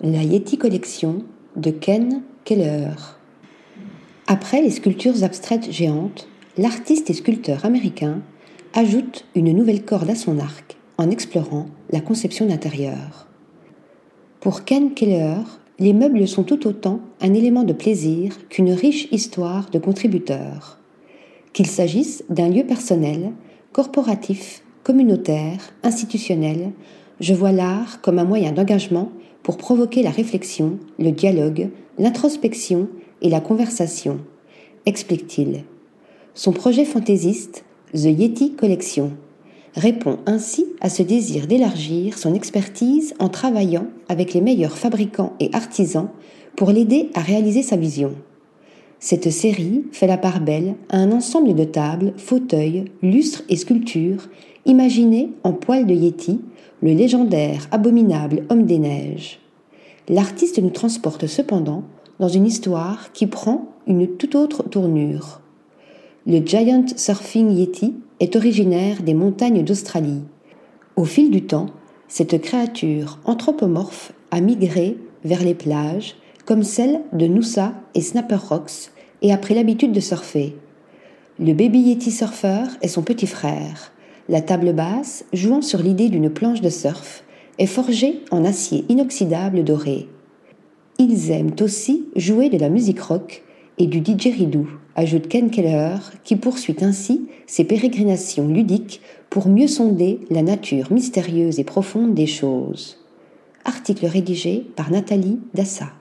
La Yeti Collection de Ken Keller. Après les sculptures abstraites géantes, l'artiste et sculpteur américain ajoute une nouvelle corde à son arc en explorant la conception d'intérieur. Pour Ken Keller, les meubles sont tout autant un élément de plaisir qu'une riche histoire de contributeurs. Qu'il s'agisse d'un lieu personnel, corporatif, communautaire, institutionnel, je vois l'art comme un moyen d'engagement pour provoquer la réflexion, le dialogue, l'introspection et la conversation, explique-t-il. Son projet fantaisiste, The Yeti Collection, répond ainsi à ce désir d'élargir son expertise en travaillant avec les meilleurs fabricants et artisans pour l'aider à réaliser sa vision. Cette série fait la part belle à un ensemble de tables, fauteuils, lustres et sculptures imaginés en poils de Yeti le légendaire abominable homme des neiges. L'artiste nous transporte cependant dans une histoire qui prend une toute autre tournure. Le Giant Surfing Yeti est originaire des montagnes d'Australie. Au fil du temps, cette créature anthropomorphe a migré vers les plages, comme celle de Noosa et Snapper Rocks, et a pris l'habitude de surfer. Le Baby Yeti Surfer est son petit frère, la table basse, jouant sur l'idée d'une planche de surf, est forgée en acier inoxydable doré. Ils aiment aussi jouer de la musique rock et du didgeridoo, ajoute Ken Keller, qui poursuit ainsi ses pérégrinations ludiques pour mieux sonder la nature mystérieuse et profonde des choses. Article rédigé par Nathalie Dassa.